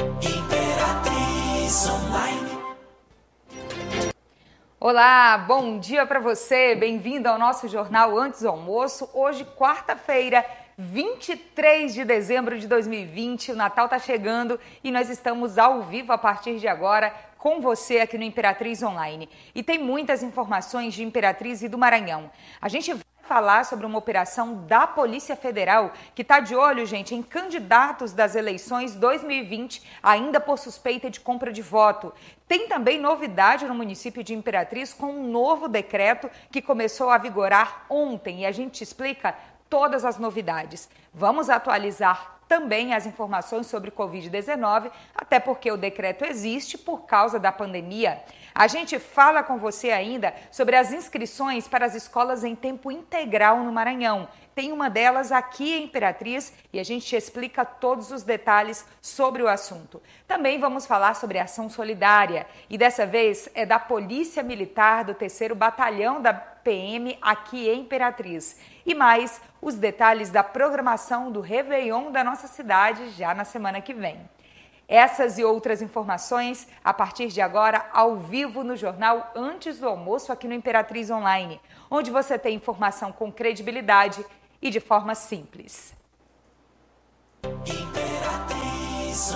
Imperatriz Online. Olá, bom dia para você. Bem-vindo ao nosso jornal Antes do Almoço. Hoje, quarta-feira, 23 de dezembro de 2020. O Natal está chegando e nós estamos ao vivo a partir de agora com você aqui no Imperatriz Online. E tem muitas informações de Imperatriz e do Maranhão. A gente falar sobre uma operação da Polícia Federal que está de olho, gente, em candidatos das eleições 2020, ainda por suspeita de compra de voto. Tem também novidade no município de Imperatriz com um novo decreto que começou a vigorar ontem e a gente explica todas as novidades. Vamos atualizar também as informações sobre Covid-19, até porque o decreto existe por causa da pandemia. A gente fala com você ainda sobre as inscrições para as escolas em tempo integral no Maranhão. Tem uma delas aqui em Imperatriz e a gente te explica todos os detalhes sobre o assunto. Também vamos falar sobre ação solidária e dessa vez é da Polícia Militar do 3 Batalhão da PM aqui em Imperatriz. E mais os detalhes da programação do Réveillon da nossa cidade já na semana que vem. Essas e outras informações a partir de agora ao vivo no jornal Antes do Almoço aqui no Imperatriz Online, onde você tem informação com credibilidade e de forma simples. Imperatriz.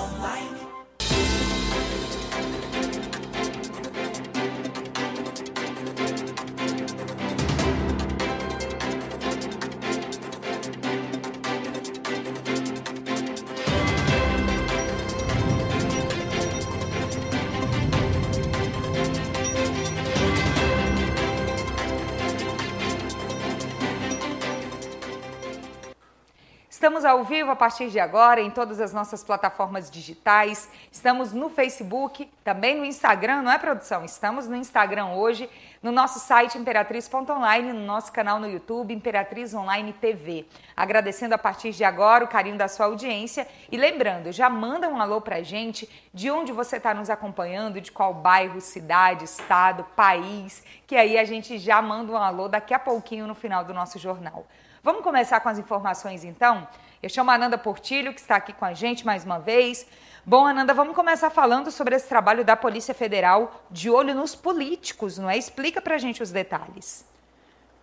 Estamos ao vivo a partir de agora em todas as nossas plataformas digitais. Estamos no Facebook, também no Instagram, não é produção? Estamos no Instagram hoje, no nosso site imperatriz.online, no nosso canal no YouTube Imperatriz Online TV. Agradecendo a partir de agora o carinho da sua audiência e lembrando, já manda um alô pra gente de onde você está nos acompanhando, de qual bairro, cidade, estado, país, que aí a gente já manda um alô daqui a pouquinho no final do nosso jornal. Vamos começar com as informações então? Eu chamo a Ananda Portilho, que está aqui com a gente mais uma vez. Bom, Ananda, vamos começar falando sobre esse trabalho da Polícia Federal de olho nos políticos, não é? Explica pra gente os detalhes.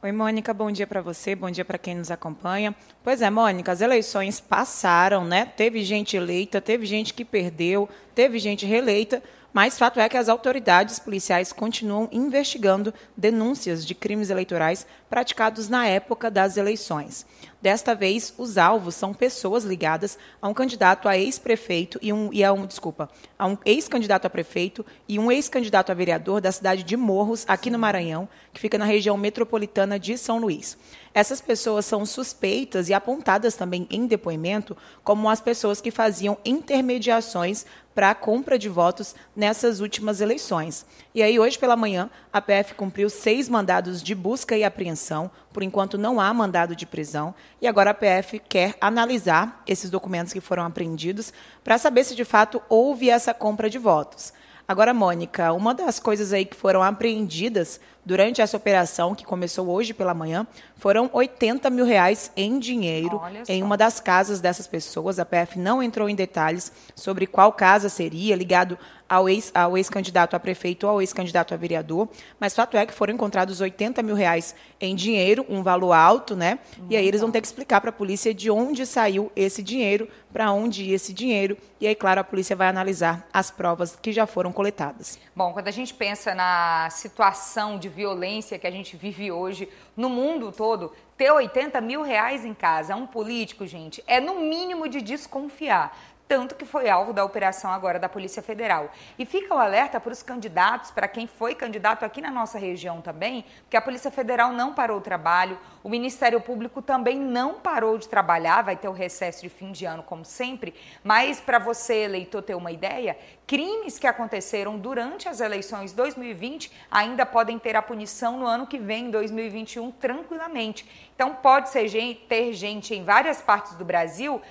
Oi, Mônica, bom dia para você, bom dia para quem nos acompanha. Pois é, Mônica, as eleições passaram, né? Teve gente eleita, teve gente que perdeu, teve gente reeleita, mas fato é que as autoridades policiais continuam investigando denúncias de crimes eleitorais praticados na época das eleições. Desta vez, os alvos são pessoas ligadas a um candidato a ex-prefeito e um e a um, desculpa, a um ex-candidato a prefeito e um ex-candidato a vereador da cidade de Morros, aqui no Maranhão, que fica na região metropolitana de São Luís. Essas pessoas são suspeitas e apontadas também em depoimento como as pessoas que faziam intermediações para a compra de votos nessas últimas eleições. E aí, hoje pela manhã, a PF cumpriu seis mandados de busca e apreensão. Por enquanto, não há mandado de prisão. E agora a PF quer analisar esses documentos que foram apreendidos para saber se de fato houve essa compra de votos. Agora, Mônica, uma das coisas aí que foram apreendidas durante essa operação, que começou hoje pela manhã, foram 80 mil reais em dinheiro em uma das casas dessas pessoas. A PF não entrou em detalhes sobre qual casa seria, ligado ao ex-candidato ex a prefeito ou ao ex-candidato a vereador, mas fato é que foram encontrados 80 mil reais em dinheiro, um valor alto, né? e aí eles vão ter que explicar para a polícia de onde saiu esse dinheiro, para onde ia esse dinheiro, e aí, claro, a polícia vai analisar as provas que já foram coletadas. Bom, quando a gente pensa na situação de violência que a gente vive hoje no mundo todo, ter 80 mil reais em casa, um político, gente, é no mínimo de desconfiar tanto que foi alvo da operação agora da Polícia Federal. E fica o alerta para os candidatos, para quem foi candidato aqui na nossa região também, que a Polícia Federal não parou o trabalho, o Ministério Público também não parou de trabalhar, vai ter o recesso de fim de ano, como sempre, mas para você, eleitor, ter uma ideia, crimes que aconteceram durante as eleições 2020 ainda podem ter a punição no ano que vem, 2021, tranquilamente. Então, pode ser ter gente em várias partes do Brasil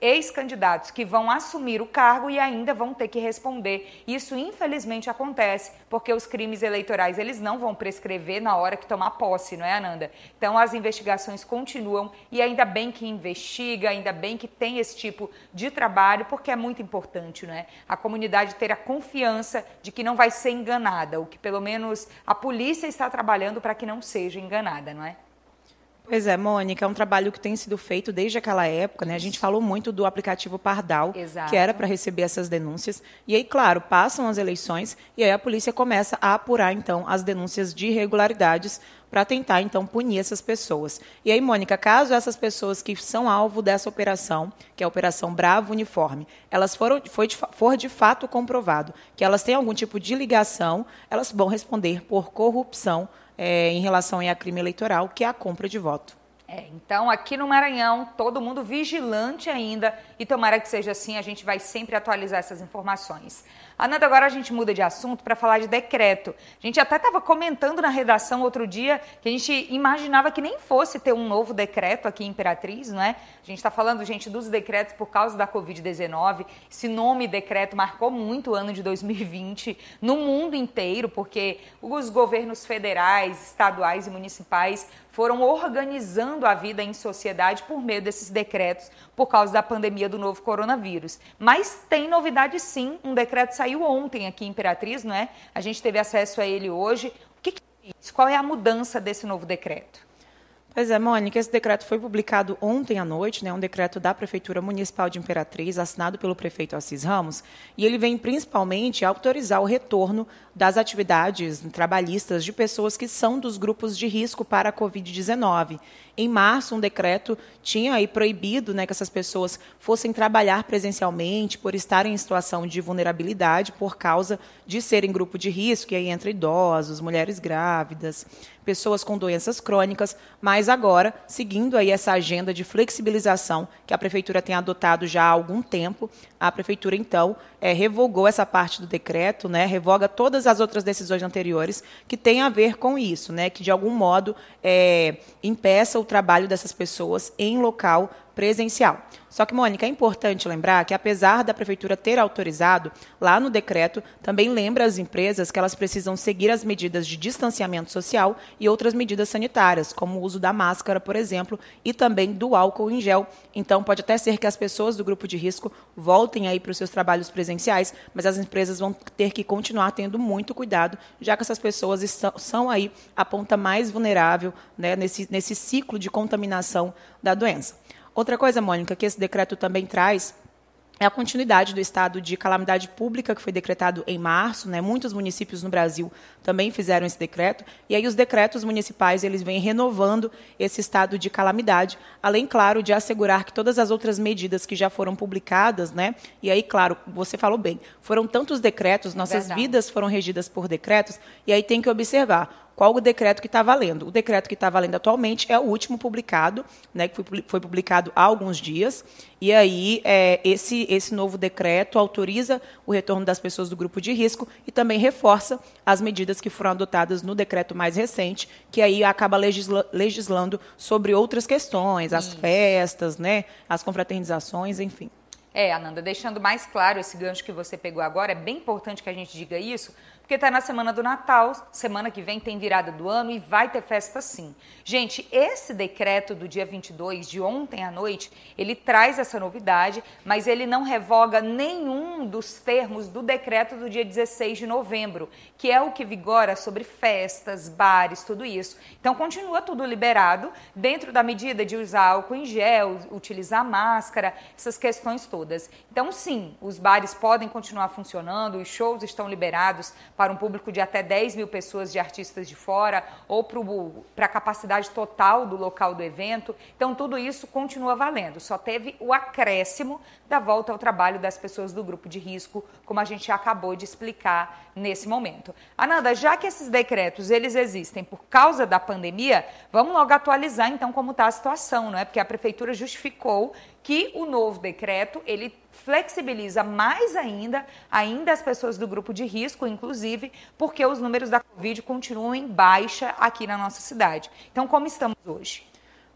ex-candidatos que vão assumir o cargo e ainda vão ter que responder. Isso infelizmente acontece, porque os crimes eleitorais eles não vão prescrever na hora que tomar posse, não é, Ananda? Então as investigações continuam e ainda bem que investiga, ainda bem que tem esse tipo de trabalho, porque é muito importante, não é? A comunidade ter a confiança de que não vai ser enganada, o que pelo menos a polícia está trabalhando para que não seja enganada, não é? Pois é, Mônica, é um trabalho que tem sido feito desde aquela época, né? A gente falou muito do aplicativo Pardal, Exato. que era para receber essas denúncias. E aí, claro, passam as eleições e aí a polícia começa a apurar, então, as denúncias de irregularidades para tentar, então, punir essas pessoas. E aí, Mônica, caso essas pessoas que são alvo dessa operação, que é a Operação Bravo Uniforme, elas foram, foi de, for de fato comprovado que elas têm algum tipo de ligação, elas vão responder por corrupção é, em relação a crime eleitoral, que é a compra de voto. É, então, aqui no Maranhão, todo mundo vigilante ainda, e tomara que seja assim, a gente vai sempre atualizar essas informações. Ananda, agora a gente muda de assunto para falar de decreto. A gente até estava comentando na redação outro dia que a gente imaginava que nem fosse ter um novo decreto aqui em Imperatriz, não é? A gente está falando, gente, dos decretos por causa da Covid-19. Esse nome decreto marcou muito o ano de 2020 no mundo inteiro, porque os governos federais, estaduais e municipais foram organizando a vida em sociedade por meio desses decretos por causa da pandemia do novo coronavírus. Mas tem novidade sim, um decreto saiu ontem aqui em Imperatriz, não é? A gente teve acesso a ele hoje. O que, que isso? Qual é a mudança desse novo decreto? Pois é, Mônica, esse decreto foi publicado ontem à noite, né, um decreto da Prefeitura Municipal de Imperatriz, assinado pelo prefeito Assis Ramos, e ele vem principalmente autorizar o retorno das atividades trabalhistas de pessoas que são dos grupos de risco para a Covid-19. Em março, um decreto tinha aí proibido né, que essas pessoas fossem trabalhar presencialmente por estarem em situação de vulnerabilidade por causa de serem grupo de risco, e aí entra idosos, mulheres grávidas, pessoas com doenças crônicas, mas agora, seguindo aí essa agenda de flexibilização que a prefeitura tem adotado já há algum tempo, a prefeitura então é, revogou essa parte do decreto, né, revoga todas as outras decisões anteriores que têm a ver com isso, né, que de algum modo é, impeça o trabalho dessas pessoas em local presencial. Só que, Mônica, é importante lembrar que, apesar da prefeitura ter autorizado, lá no decreto também lembra as empresas que elas precisam seguir as medidas de distanciamento social e outras medidas sanitárias, como o uso da máscara, por exemplo, e também do álcool em gel. Então, pode até ser que as pessoas do grupo de risco voltem aí para os seus trabalhos presenciais, mas as empresas vão ter que continuar tendo muito cuidado, já que essas pessoas são aí a ponta mais vulnerável né, nesse, nesse ciclo de contaminação da doença. Outra coisa, Mônica, que esse decreto também traz é a continuidade do estado de calamidade pública que foi decretado em março, né? Muitos municípios no Brasil também fizeram esse decreto, e aí os decretos municipais, eles vêm renovando esse estado de calamidade, além claro de assegurar que todas as outras medidas que já foram publicadas, né? E aí, claro, você falou bem, foram tantos decretos, nossas Verdade. vidas foram regidas por decretos, e aí tem que observar qual o decreto que está valendo. O decreto que está valendo atualmente é o último publicado, né, que foi, publicado há alguns dias. E aí, é, esse, esse novo decreto autoriza o retorno das pessoas do grupo de risco e também reforça as medidas que foram adotadas no decreto mais recente, que aí acaba legisla, legislando sobre outras questões, as Isso. festas, né, as confraternizações, enfim. É, Ananda, deixando mais claro esse gancho que você pegou agora, é bem importante que a gente diga isso, porque está na semana do Natal, semana que vem tem virada do ano e vai ter festa sim. Gente, esse decreto do dia 22, de ontem à noite, ele traz essa novidade, mas ele não revoga nenhum dos termos do decreto do dia 16 de novembro, que é o que vigora sobre festas, bares, tudo isso. Então continua tudo liberado, dentro da medida de usar álcool em gel, utilizar máscara, essas questões todas. Então, sim, os bares podem continuar funcionando, os shows estão liberados para um público de até 10 mil pessoas de artistas de fora ou para a capacidade total do local do evento. Então, tudo isso continua valendo. Só teve o acréscimo da volta ao trabalho das pessoas do grupo de risco, como a gente acabou de explicar nesse momento. Ananda, já que esses decretos eles existem por causa da pandemia, vamos logo atualizar então como está a situação, não é? Porque a prefeitura justificou que o novo decreto ele flexibiliza mais ainda, ainda as pessoas do grupo de risco, inclusive, porque os números da Covid continuam em baixa aqui na nossa cidade. Então, como estamos hoje?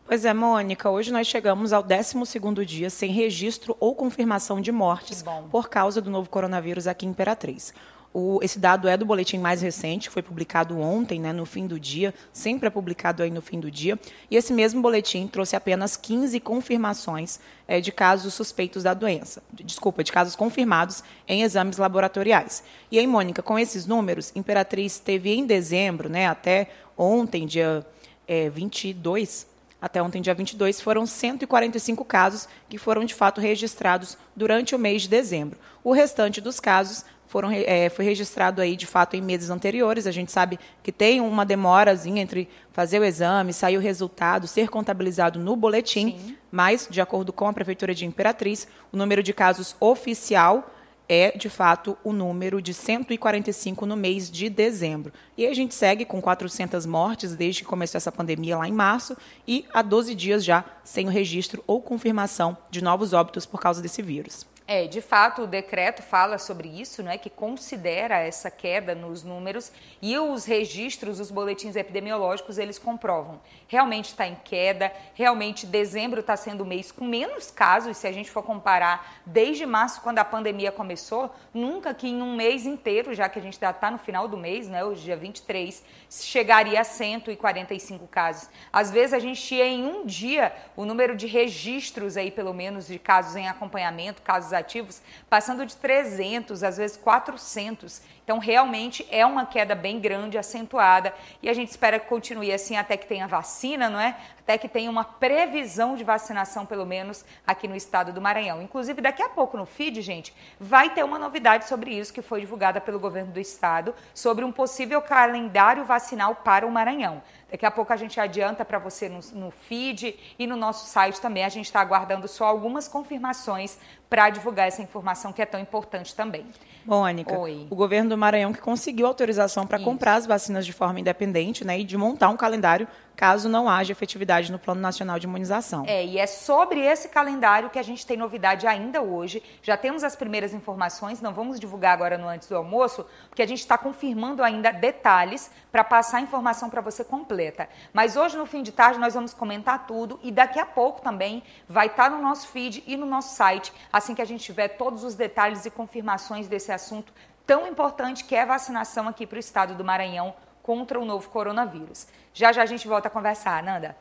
Pois é, Mônica, hoje nós chegamos ao 12º dia sem registro ou confirmação de mortes por causa do novo coronavírus aqui em Imperatriz. O, esse dado é do boletim mais recente, foi publicado ontem, né, no fim do dia, sempre é publicado aí no fim do dia. E esse mesmo boletim trouxe apenas 15 confirmações é, de casos suspeitos da doença. Desculpa, de casos confirmados em exames laboratoriais. E aí, Mônica, com esses números, Imperatriz teve em dezembro, né, até ontem, dia é, 22, até ontem, dia 22, foram 145 casos que foram de fato registrados durante o mês de dezembro. O restante dos casos foram, é, foi registrado aí de fato em meses anteriores. A gente sabe que tem uma demorazinha entre fazer o exame, sair o resultado, ser contabilizado no boletim, Sim. mas, de acordo com a Prefeitura de Imperatriz, o número de casos oficial é, de fato, o número de 145 no mês de dezembro. E a gente segue com 400 mortes desde que começou essa pandemia lá em março e há 12 dias já sem o registro ou confirmação de novos óbitos por causa desse vírus. É, de fato, o decreto fala sobre isso, né, que considera essa queda nos números e os registros, os boletins epidemiológicos, eles comprovam. Realmente está em queda, realmente dezembro está sendo o mês com menos casos, se a gente for comparar desde março, quando a pandemia começou, nunca que em um mês inteiro, já que a gente está no final do mês, né, hoje dia 23, chegaria a 145 casos. Às vezes a gente tinha em um dia o número de registros aí, pelo menos, de casos em acompanhamento, casos ativos, passando de 300, às vezes 400. Então, realmente é uma queda bem grande, acentuada, e a gente espera que continue assim até que tenha vacina, não é? Até que tenha uma previsão de vacinação, pelo menos aqui no estado do Maranhão. Inclusive, daqui a pouco no feed, gente, vai ter uma novidade sobre isso que foi divulgada pelo governo do estado, sobre um possível calendário vacinal para o Maranhão. Daqui a pouco a gente adianta para você no, no, feed e no nosso site também. A gente está aguardando só algumas confirmações para divulgar essa informação que é tão importante também. Mônica, Oi. o governo do Maranhão que conseguiu autorização para comprar as vacinas de forma independente né, e de montar um calendário caso não haja efetividade no Plano Nacional de Imunização. É, e é sobre esse calendário que a gente tem novidade ainda hoje. Já temos as primeiras informações, não vamos divulgar agora no antes do almoço, porque a gente está confirmando ainda detalhes para passar a informação para você completa. Mas hoje, no fim de tarde, nós vamos comentar tudo e daqui a pouco também vai estar tá no nosso feed e no nosso site, assim que a gente tiver todos os detalhes e confirmações desse assunto tão importante que é a vacinação aqui para o estado do Maranhão contra o novo coronavírus. Já já a gente volta a conversar, Nanda.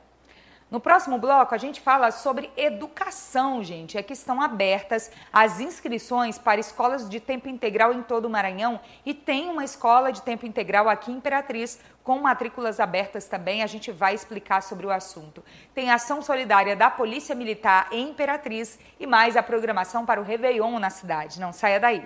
No próximo bloco, a gente fala sobre educação, gente. É que estão abertas as inscrições para escolas de tempo integral em todo o Maranhão e tem uma escola de tempo integral aqui em Imperatriz com matrículas abertas também. A gente vai explicar sobre o assunto. Tem ação solidária da Polícia Militar em Imperatriz e mais a programação para o Réveillon na cidade. Não saia daí.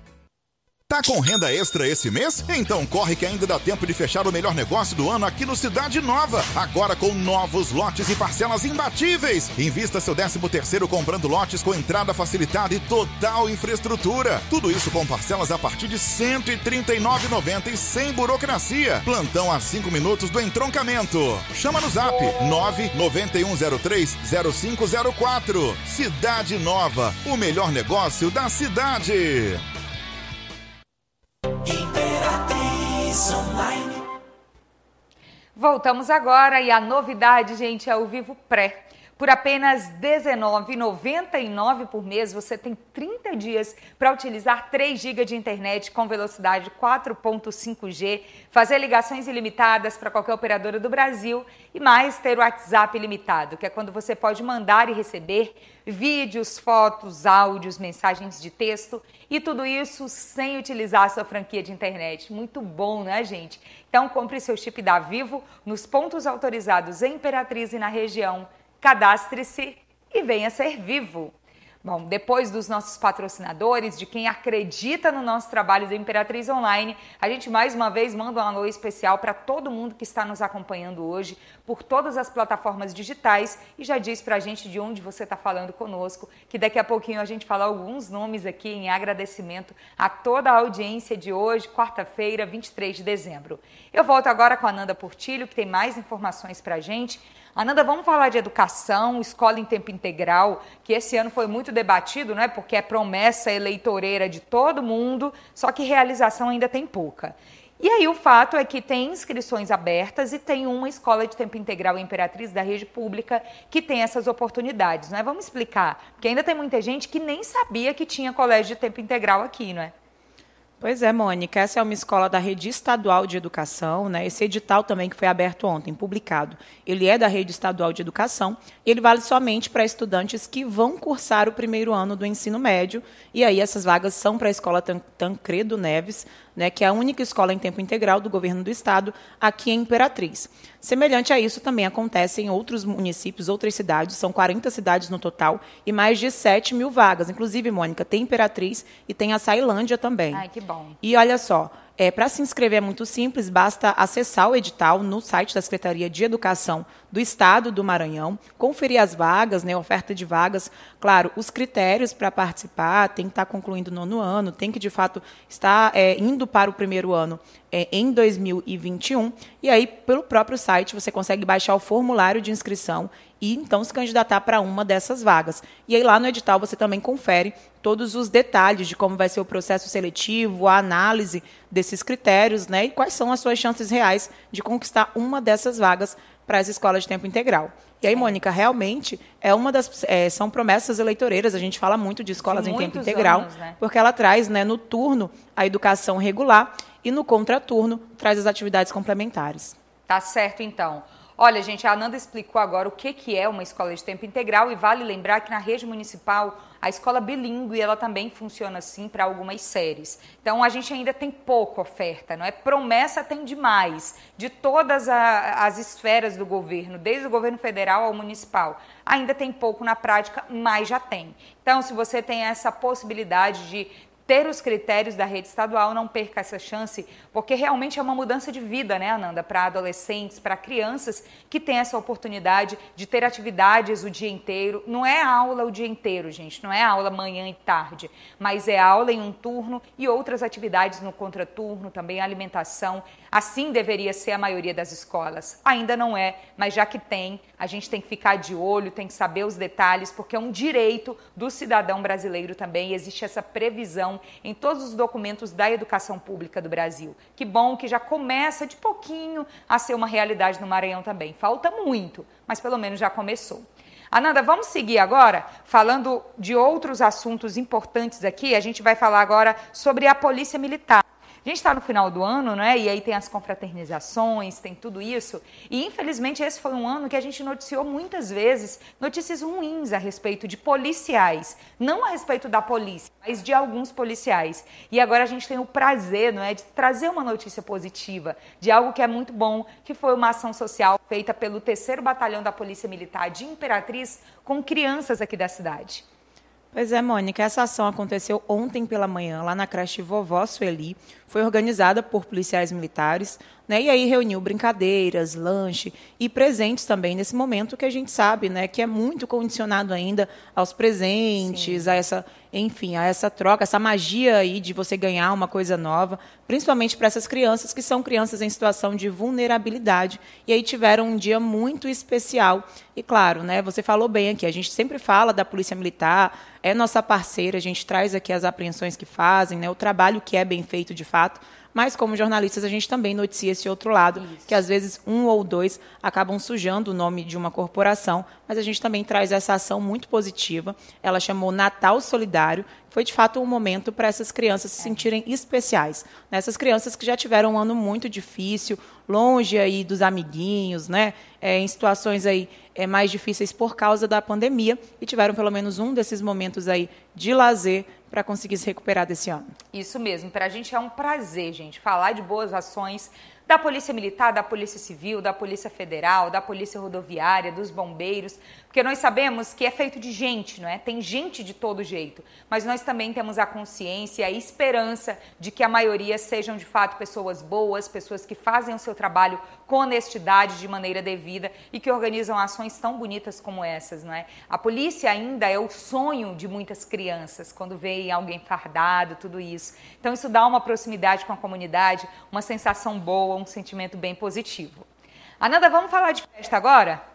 Tá com renda extra esse mês? Então corre que ainda dá tempo de fechar o melhor negócio do ano aqui no Cidade Nova. Agora com novos lotes e parcelas imbatíveis. Invista seu 13 terceiro comprando lotes com entrada facilitada e total infraestrutura. Tudo isso com parcelas a partir de R$ 139,90 e sem burocracia. Plantão a 5 minutos do entroncamento. Chama no zap 991030504. Cidade Nova, o melhor negócio da cidade. Voltamos agora e a novidade, gente, é o Vivo Pré. Por apenas R$19,99 por mês, você tem 30 dias para utilizar 3 GB de internet com velocidade 4.5G, fazer ligações ilimitadas para qualquer operadora do Brasil e mais ter o WhatsApp ilimitado, que é quando você pode mandar e receber vídeos, fotos, áudios, mensagens de texto e tudo isso sem utilizar a sua franquia de internet. Muito bom, né, gente? Então compre seu chip da Vivo nos pontos autorizados em Imperatriz e na região cadastre-se e venha ser vivo. Bom, depois dos nossos patrocinadores, de quem acredita no nosso trabalho da Imperatriz Online, a gente mais uma vez manda um alô especial para todo mundo que está nos acompanhando hoje por todas as plataformas digitais e já diz para a gente de onde você está falando conosco, que daqui a pouquinho a gente fala alguns nomes aqui em agradecimento a toda a audiência de hoje, quarta-feira, 23 de dezembro. Eu volto agora com a Nanda Portilho, que tem mais informações para a gente. Ananda, vamos falar de educação, escola em tempo integral, que esse ano foi muito debatido, né? Porque é promessa eleitoreira de todo mundo, só que realização ainda tem pouca. E aí o fato é que tem inscrições abertas e tem uma escola de tempo integral Imperatriz da rede pública que tem essas oportunidades, né? Vamos explicar, porque ainda tem muita gente que nem sabia que tinha colégio de tempo integral aqui, não é? Pois é, Mônica, essa é uma escola da rede estadual de educação, né? Esse edital também que foi aberto ontem, publicado, ele é da rede estadual de educação e ele vale somente para estudantes que vão cursar o primeiro ano do ensino médio. E aí essas vagas são para a escola Tancredo Neves, né, que é a única escola em tempo integral do governo do estado aqui em Imperatriz. Semelhante a isso também acontece em outros municípios, outras cidades, são 40 cidades no total e mais de 7 mil vagas. Inclusive, Mônica, tem Imperatriz e tem a Sailândia também. Ai, que bom. E olha só, é, Para se inscrever é muito simples, basta acessar o edital no site da Secretaria de Educação do Estado do Maranhão, conferir as vagas, né, oferta de vagas, claro, os critérios para participar, tem que estar tá concluindo o nono ano, tem que de fato estar é, indo para o primeiro ano é, em 2021, e aí pelo próprio site você consegue baixar o formulário de inscrição e então se candidatar para uma dessas vagas. E aí lá no edital você também confere todos os detalhes de como vai ser o processo seletivo, a análise desses critérios, né, e quais são as suas chances reais de conquistar uma dessas vagas para as escolas de tempo integral. E aí, Mônica, realmente é uma das é, são promessas eleitoreiras. A gente fala muito de escolas de em tempo integral, anos, né? porque ela traz, né, no turno a educação regular e no contraturno traz as atividades complementares. Tá certo, então. Olha, gente, a Ananda explicou agora o que, que é uma escola de tempo integral e vale lembrar que na rede municipal a escola bilíngue ela também funciona assim para algumas séries. Então a gente ainda tem pouca oferta, não é? Promessa tem demais de todas a, as esferas do governo, desde o governo federal ao municipal. Ainda tem pouco na prática, mas já tem. Então, se você tem essa possibilidade de ter os critérios da rede estadual, não perca essa chance, porque realmente é uma mudança de vida, né, Ananda, para adolescentes, para crianças que têm essa oportunidade de ter atividades o dia inteiro. Não é aula o dia inteiro, gente, não é aula manhã e tarde, mas é aula em um turno e outras atividades no contraturno, também alimentação. Assim deveria ser a maioria das escolas. Ainda não é, mas já que tem, a gente tem que ficar de olho, tem que saber os detalhes, porque é um direito do cidadão brasileiro também. Existe essa previsão em todos os documentos da educação pública do Brasil. Que bom que já começa de pouquinho a ser uma realidade no Maranhão também. Falta muito, mas pelo menos já começou. Ananda, vamos seguir agora falando de outros assuntos importantes aqui. A gente vai falar agora sobre a Polícia Militar. A gente está no final do ano, né? E aí tem as confraternizações, tem tudo isso. E infelizmente esse foi um ano que a gente noticiou muitas vezes notícias ruins a respeito de policiais. Não a respeito da polícia, mas de alguns policiais. E agora a gente tem o prazer, não é? De trazer uma notícia positiva, de algo que é muito bom, que foi uma ação social feita pelo terceiro batalhão da Polícia Militar de Imperatriz com crianças aqui da cidade. Pois é, Mônica, essa ação aconteceu ontem pela manhã, lá na creche Vovó Sueli. Foi organizada por policiais militares, né? E aí reuniu brincadeiras, lanche e presentes também nesse momento que a gente sabe, né, que é muito condicionado ainda aos presentes, Sim. a essa, enfim, a essa troca, essa magia aí de você ganhar uma coisa nova, principalmente para essas crianças que são crianças em situação de vulnerabilidade e aí tiveram um dia muito especial. E claro, né, você falou bem aqui, a gente sempre fala da Polícia Militar, é nossa parceira, a gente traz aqui as apreensões que fazem, né, o trabalho que é bem feito de fato, mas como jornalistas a gente também noticia esse outro lado, Isso. que às vezes um ou dois acabam sujando o nome de uma corporação, mas a gente também traz essa ação muito positiva. Ela chamou Natal Solidário, foi de fato um momento para essas crianças se sentirem especiais. Essas crianças que já tiveram um ano muito difícil, longe aí dos amiguinhos, né? É, em situações aí é, mais difíceis por causa da pandemia e tiveram pelo menos um desses momentos aí de lazer para conseguir se recuperar desse ano. Isso mesmo, para a gente é um prazer, gente, falar de boas ações da Polícia Militar, da Polícia Civil, da Polícia Federal, da Polícia Rodoviária, dos bombeiros, porque nós sabemos que é feito de gente, não é? Tem gente de todo jeito, mas nós também temos a consciência e a esperança de que a maioria sejam de fato pessoas boas, pessoas que fazem o seu trabalho com honestidade, de maneira devida e que organizam ações tão bonitas como essas, não é? A polícia ainda é o sonho de muitas crianças quando veem alguém fardado, tudo isso. Então isso dá uma proximidade com a comunidade, uma sensação boa, um sentimento bem positivo. Ananda, vamos falar de festa agora?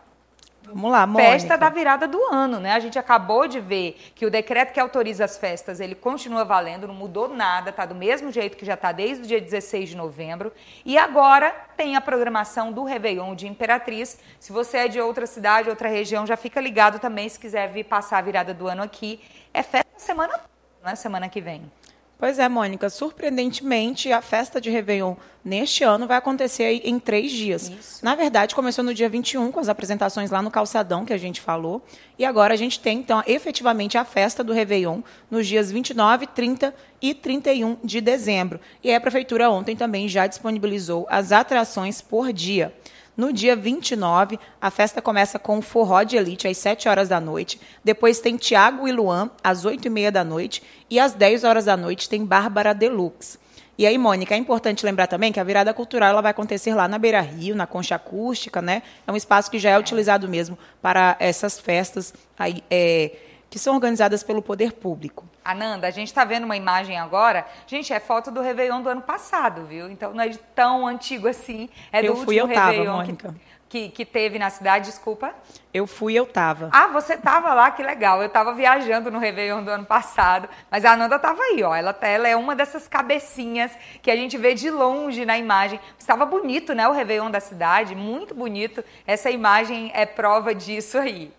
Vamos lá, Mônica. Festa da virada do ano, né? A gente acabou de ver que o decreto que autoriza as festas, ele continua valendo, não mudou nada, tá do mesmo jeito que já tá desde o dia 16 de novembro. E agora tem a programação do Réveillon de Imperatriz. Se você é de outra cidade, outra região, já fica ligado também se quiser vir passar a virada do ano aqui. É festa semana, não é semana que vem. Pois é, Mônica. Surpreendentemente, a festa de Réveillon neste ano vai acontecer em três dias. Isso. Na verdade, começou no dia 21, com as apresentações lá no Calçadão, que a gente falou. E agora a gente tem, então, efetivamente a festa do Réveillon nos dias 29, 30 e 31 de dezembro. E a Prefeitura ontem também já disponibilizou as atrações por dia. No dia 29, a festa começa com o forró de elite às 7 horas da noite. Depois tem Tiago e Luan às 8 e meia da noite. E às 10 horas da noite tem Bárbara Deluxe. E aí, Mônica, é importante lembrar também que a virada cultural ela vai acontecer lá na Beira Rio, na Concha Acústica, né? É um espaço que já é utilizado mesmo para essas festas aí, é, que são organizadas pelo poder público. Ananda, a gente está vendo uma imagem agora. Gente, é foto do Réveillon do ano passado, viu? Então não é tão antigo assim. É do eu fui, último eu tava, Réveillon Mônica. Que, que, que, teve na cidade, desculpa. Eu fui, eu tava. Ah, você tava lá, que legal. Eu tava viajando no Réveillon do ano passado, mas a Ananda tava aí, ó. Ela, tá, ela é uma dessas cabecinhas que a gente vê de longe na imagem. Estava bonito, né, o Réveillon da cidade, muito bonito. Essa imagem é prova disso aí.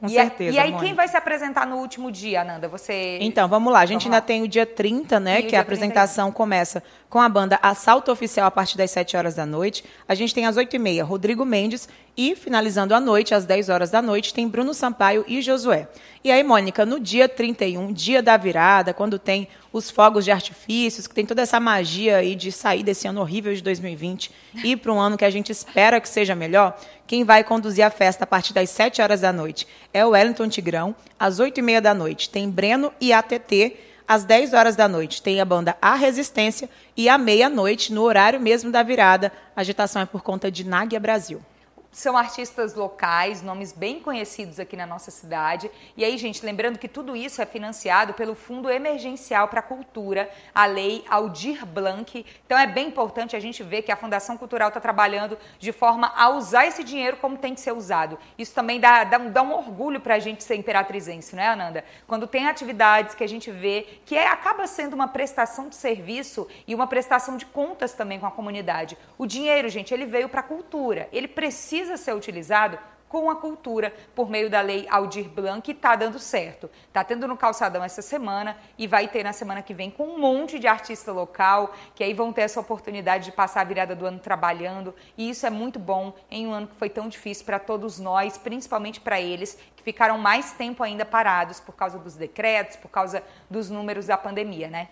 Com e certeza. A, e aí, Mônica. quem vai se apresentar no último dia, Ananda? Você. Então, vamos lá. A gente Vamos ainda lá. tem o dia 30, né? E que a apresentação começa com a banda Assalto Oficial a partir das 7 horas da noite. A gente tem às 8h30 Rodrigo Mendes e, finalizando a noite, às 10 horas da noite, tem Bruno Sampaio e Josué. E aí, Mônica, no dia 31, dia da virada, quando tem os fogos de artifícios, que tem toda essa magia aí de sair desse ano horrível de 2020 e para um ano que a gente espera que seja melhor, quem vai conduzir a festa a partir das 7 horas da noite é o Wellington Tigrão. Às 8h30 da noite tem Breno e ATT. Às 10 horas da noite tem a banda A Resistência. E à meia-noite, no horário mesmo da virada, a agitação é por conta de Náguia Brasil. São artistas locais, nomes bem conhecidos aqui na nossa cidade. E aí, gente, lembrando que tudo isso é financiado pelo Fundo Emergencial para a Cultura, a Lei Aldir Blanc. Então é bem importante a gente ver que a Fundação Cultural está trabalhando de forma a usar esse dinheiro como tem que ser usado. Isso também dá, dá, dá um orgulho para a gente ser imperatrizense, não é, Ananda? Quando tem atividades que a gente vê que é, acaba sendo uma prestação de serviço e uma prestação de contas também com a comunidade. O dinheiro, gente, ele veio para a cultura. Ele precisa ser utilizado com a cultura por meio da lei Aldir Blanc e está dando certo. Está tendo no Calçadão essa semana e vai ter na semana que vem com um monte de artista local que aí vão ter essa oportunidade de passar a virada do ano trabalhando e isso é muito bom em um ano que foi tão difícil para todos nós, principalmente para eles que ficaram mais tempo ainda parados por causa dos decretos, por causa dos números da pandemia, né?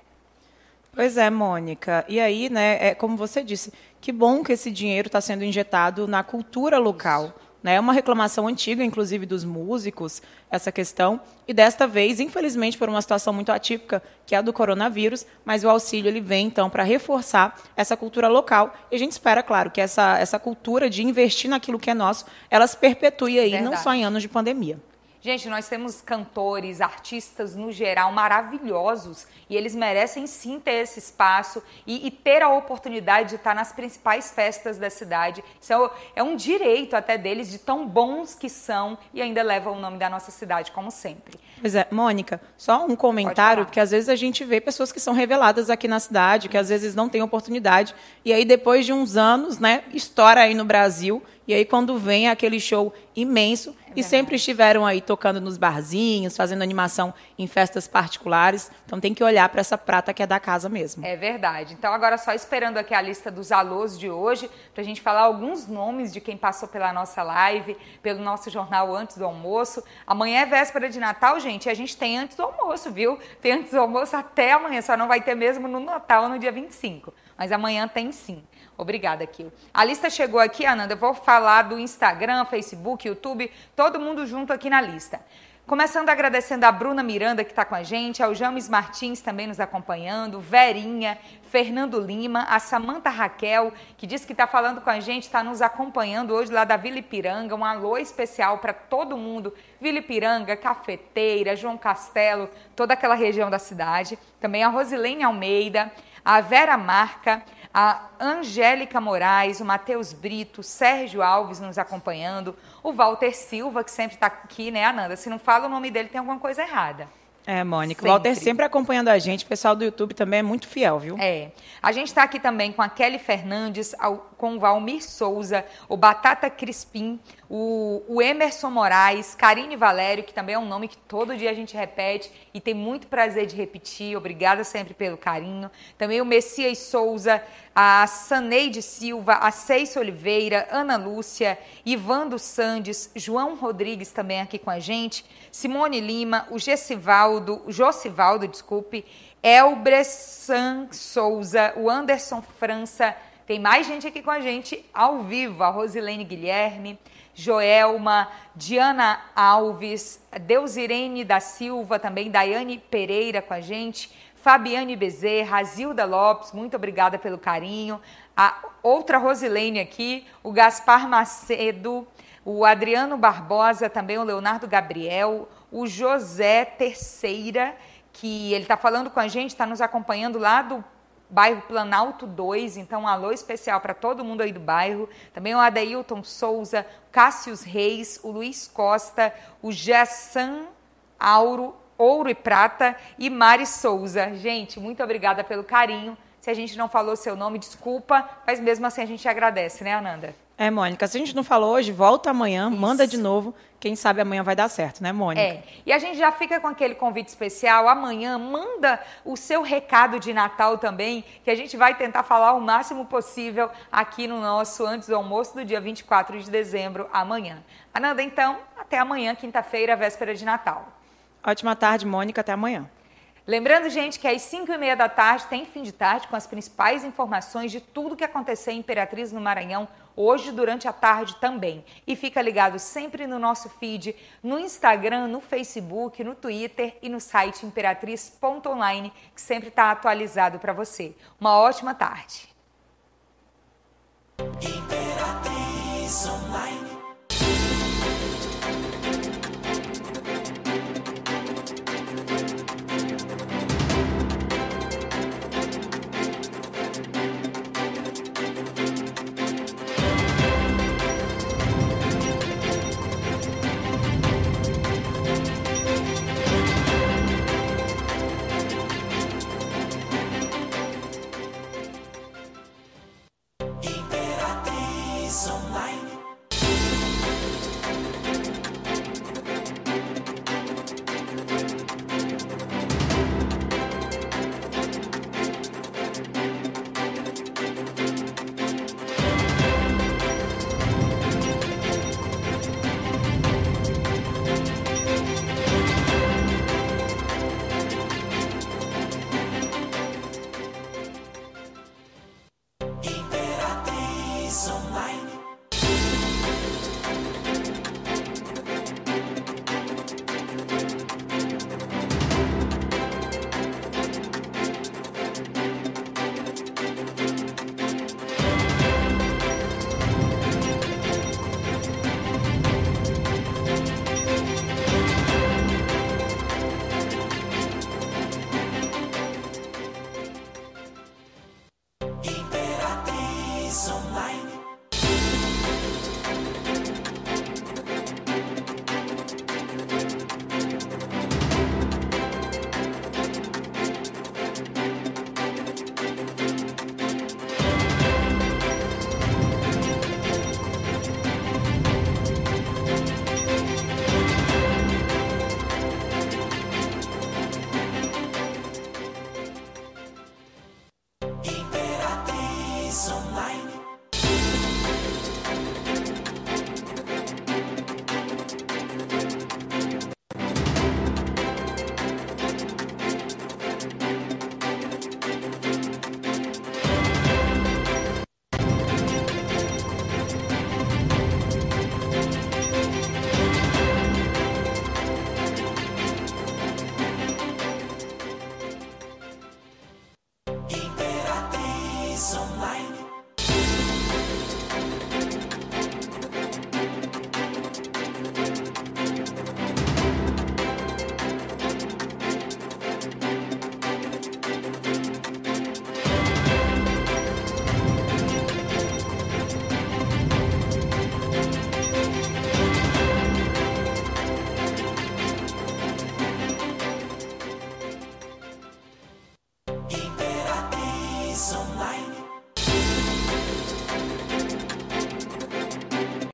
Pois é, Mônica. E aí, né, é como você disse, que bom que esse dinheiro está sendo injetado na cultura local. Né? É uma reclamação antiga, inclusive, dos músicos, essa questão. E desta vez, infelizmente, por uma situação muito atípica, que é a do coronavírus, mas o auxílio ele vem, então, para reforçar essa cultura local. E a gente espera, claro, que essa, essa cultura de investir naquilo que é nosso, ela se perpetue aí, Verdade. não só em anos de pandemia. Gente, nós temos cantores, artistas no geral maravilhosos e eles merecem sim ter esse espaço e, e ter a oportunidade de estar nas principais festas da cidade. Isso é, é, um direito até deles, de tão bons que são e ainda levam o nome da nossa cidade, como sempre. Pois é, Mônica, só um comentário, porque às vezes a gente vê pessoas que são reveladas aqui na cidade, que às vezes não têm oportunidade, e aí depois de uns anos, né, estoura aí no Brasil e aí, quando vem aquele show imenso, e sempre estiveram aí tocando nos barzinhos, fazendo animação em festas particulares. Então, tem que olhar para essa prata que é da casa mesmo. É verdade. Então, agora só esperando aqui a lista dos alôs de hoje, para a gente falar alguns nomes de quem passou pela nossa live, pelo nosso jornal antes do almoço. Amanhã é véspera de Natal, gente, e a gente tem antes do almoço, viu? Tem antes do almoço até amanhã, só não vai ter mesmo no Natal, no dia 25. Mas amanhã tem sim. Obrigada, Kio. A lista chegou aqui, Ananda. Eu vou falar do Instagram, Facebook, YouTube, mundo junto aqui na lista. Começando agradecendo a Bruna Miranda, que está com a gente, ao James Martins também nos acompanhando, Verinha, Fernando Lima, a Samanta Raquel, que disse que está falando com a gente, está nos acompanhando hoje lá da Vila Ipiranga. Um alô especial para todo mundo. Vila Ipiranga, Cafeteira, João Castelo, toda aquela região da cidade. Também a Rosilene Almeida, a Vera Marca, a Angélica Moraes, o Matheus Brito, Sérgio Alves nos acompanhando, o Walter Silva, que sempre está aqui, né, Ananda? Se não fala o nome dele, tem alguma coisa errada. É, Mônica. Sempre. O Walter sempre acompanhando a gente. O pessoal do YouTube também é muito fiel, viu? É. A gente está aqui também com a Kelly Fernandes, com o Valmir Souza, o Batata Crispim, o, o Emerson Moraes, Karine Valério, que também é um nome que todo dia a gente repete e tem muito prazer de repetir. Obrigada sempre pelo carinho. Também o Messias Souza, a Saneide Silva, a Ceis Oliveira, Ana Lúcia, Ivando Sandes, João Rodrigues também aqui com a gente, Simone Lima, o Gessivaldo, o Josivaldo, desculpe, Elbressan Souza, o Anderson França, tem mais gente aqui com a gente ao vivo, a Rosilene Guilherme, Joelma, Diana Alves, Deusirene da Silva, também Daiane Pereira com a gente, Fabiane Bezerra, Zilda Lopes, muito obrigada pelo carinho. A outra Rosilene aqui, o Gaspar Macedo, o Adriano Barbosa, também o Leonardo Gabriel, o José Terceira, que ele está falando com a gente, está nos acompanhando lá do bairro Planalto 2, então um alô especial para todo mundo aí do bairro. Também o Adeilton Souza, Cássius Reis, o Luiz Costa, o Gessan Auro, Ouro e Prata e Mari Souza. Gente, muito obrigada pelo carinho. Se a gente não falou seu nome, desculpa, mas mesmo assim a gente agradece, né, Ananda? É, Mônica, se a gente não falou hoje, volta amanhã, Isso. manda de novo. Quem sabe amanhã vai dar certo, né, Mônica? É. E a gente já fica com aquele convite especial. Amanhã, manda o seu recado de Natal também, que a gente vai tentar falar o máximo possível aqui no nosso Antes do Almoço do dia 24 de dezembro, amanhã. Ananda, então, até amanhã, quinta-feira, véspera de Natal. Ótima tarde, Mônica. Até amanhã. Lembrando, gente, que às 5 e meia da tarde tem fim de tarde com as principais informações de tudo que aconteceu em Imperatriz no Maranhão hoje durante a tarde também. E fica ligado sempre no nosso feed, no Instagram, no Facebook, no Twitter e no site imperatriz.online, que sempre está atualizado para você. Uma ótima tarde. Imperatriz Online.